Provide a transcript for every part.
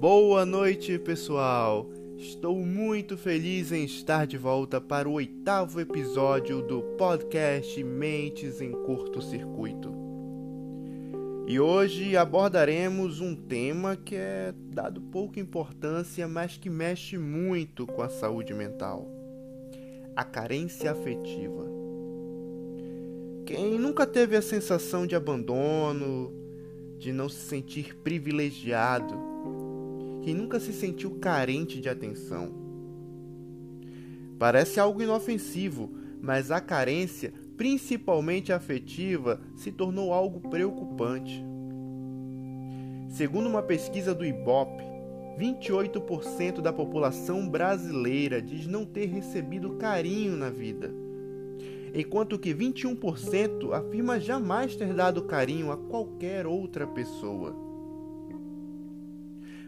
Boa noite, pessoal! Estou muito feliz em estar de volta para o oitavo episódio do podcast Mentes em Curto Circuito. E hoje abordaremos um tema que é dado pouca importância, mas que mexe muito com a saúde mental: a carência afetiva. Quem nunca teve a sensação de abandono, de não se sentir privilegiado, quem nunca se sentiu carente de atenção. Parece algo inofensivo, mas a carência, principalmente afetiva, se tornou algo preocupante. Segundo uma pesquisa do IBOP, 28% da população brasileira diz não ter recebido carinho na vida enquanto que 21% afirma jamais ter dado carinho a qualquer outra pessoa.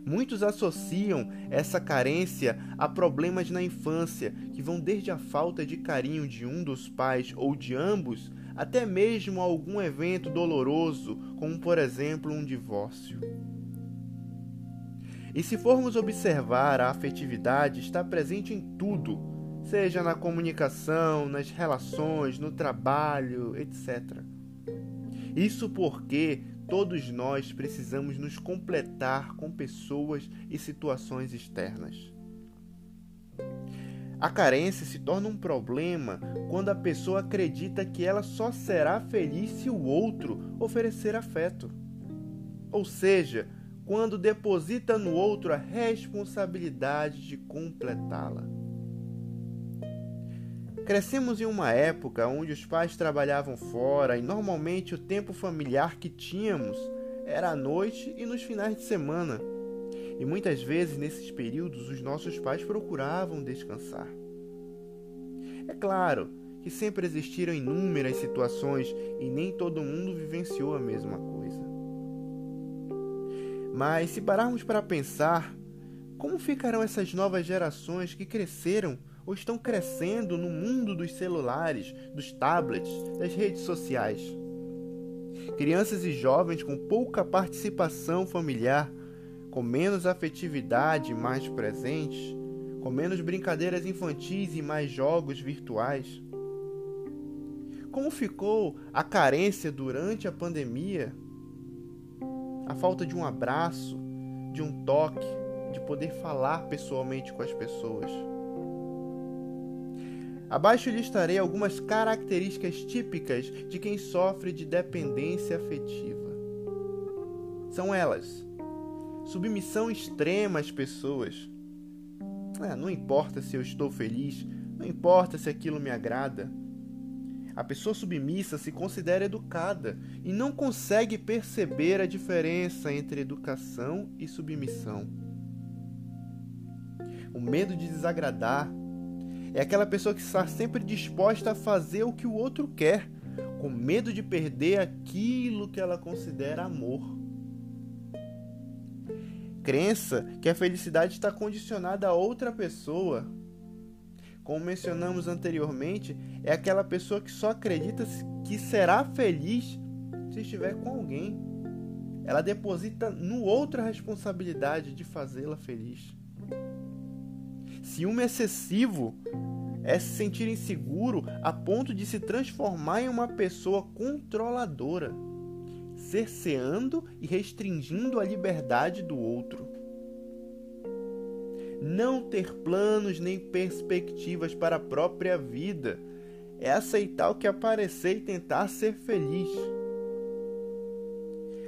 Muitos associam essa carência a problemas na infância, que vão desde a falta de carinho de um dos pais ou de ambos, até mesmo algum evento doloroso, como por exemplo um divórcio. E se formos observar, a afetividade está presente em tudo, seja na comunicação, nas relações, no trabalho, etc. Isso porque todos nós precisamos nos completar com pessoas e situações externas. A carência se torna um problema quando a pessoa acredita que ela só será feliz se o outro oferecer afeto. Ou seja, quando deposita no outro a responsabilidade de completá-la. Crescemos em uma época onde os pais trabalhavam fora e normalmente o tempo familiar que tínhamos era à noite e nos finais de semana. E muitas vezes nesses períodos os nossos pais procuravam descansar. É claro que sempre existiram inúmeras situações e nem todo mundo vivenciou a mesma coisa. Mas se pararmos para pensar, como ficarão essas novas gerações que cresceram ou estão crescendo no mundo dos celulares, dos tablets, das redes sociais. Crianças e jovens com pouca participação familiar, com menos afetividade e mais presentes, com menos brincadeiras infantis e mais jogos virtuais. Como ficou a carência durante a pandemia? A falta de um abraço, de um toque, de poder falar pessoalmente com as pessoas. Abaixo listarei algumas características típicas de quem sofre de dependência afetiva. São elas: submissão extrema às pessoas. Ah, não importa se eu estou feliz, não importa se aquilo me agrada. A pessoa submissa se considera educada e não consegue perceber a diferença entre educação e submissão. O medo de desagradar, é aquela pessoa que está sempre disposta a fazer o que o outro quer, com medo de perder aquilo que ela considera amor. Crença que a felicidade está condicionada a outra pessoa. Como mencionamos anteriormente, é aquela pessoa que só acredita que será feliz se estiver com alguém. Ela deposita no outro a responsabilidade de fazê-la feliz. Ciúme excessivo é se sentir inseguro a ponto de se transformar em uma pessoa controladora, cerceando e restringindo a liberdade do outro. Não ter planos nem perspectivas para a própria vida é aceitar o que aparecer e tentar ser feliz.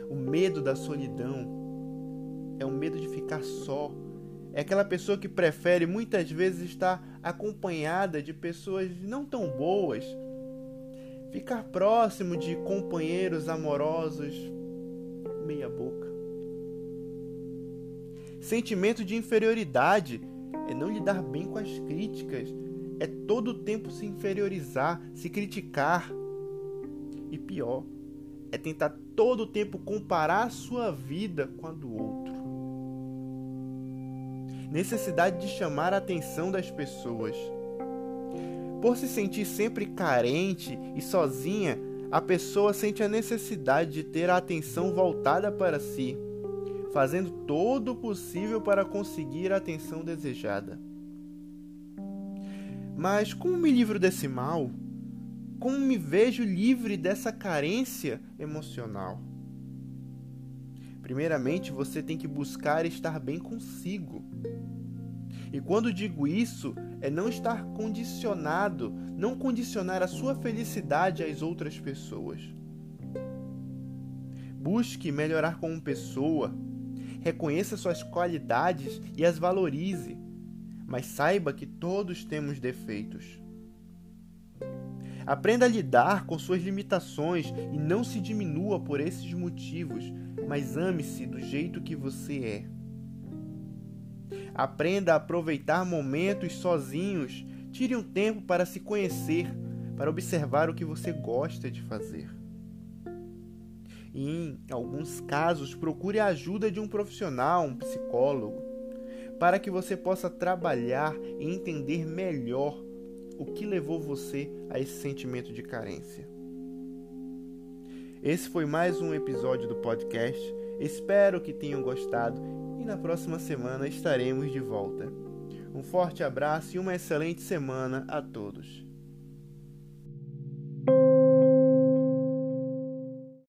O medo da solidão é o medo de ficar só é aquela pessoa que prefere muitas vezes estar acompanhada de pessoas não tão boas, ficar próximo de companheiros amorosos meia boca. Sentimento de inferioridade é não lidar bem com as críticas, é todo o tempo se inferiorizar, se criticar. E pior, é tentar todo o tempo comparar a sua vida com a do outro necessidade de chamar a atenção das pessoas. Por se sentir sempre carente e sozinha, a pessoa sente a necessidade de ter a atenção voltada para si, fazendo todo o possível para conseguir a atenção desejada. Mas como me livro desse mal? Como me vejo livre dessa carência emocional? Primeiramente, você tem que buscar estar bem consigo. E quando digo isso, é não estar condicionado, não condicionar a sua felicidade às outras pessoas. Busque melhorar como pessoa, reconheça suas qualidades e as valorize mas saiba que todos temos defeitos. Aprenda a lidar com suas limitações e não se diminua por esses motivos, mas ame-se do jeito que você é. Aprenda a aproveitar momentos sozinhos. Tire um tempo para se conhecer, para observar o que você gosta de fazer. E, em alguns casos, procure a ajuda de um profissional, um psicólogo para que você possa trabalhar e entender melhor o que levou você a esse sentimento de carência. Esse foi mais um episódio do podcast. Espero que tenham gostado e na próxima semana estaremos de volta. Um forte abraço e uma excelente semana a todos.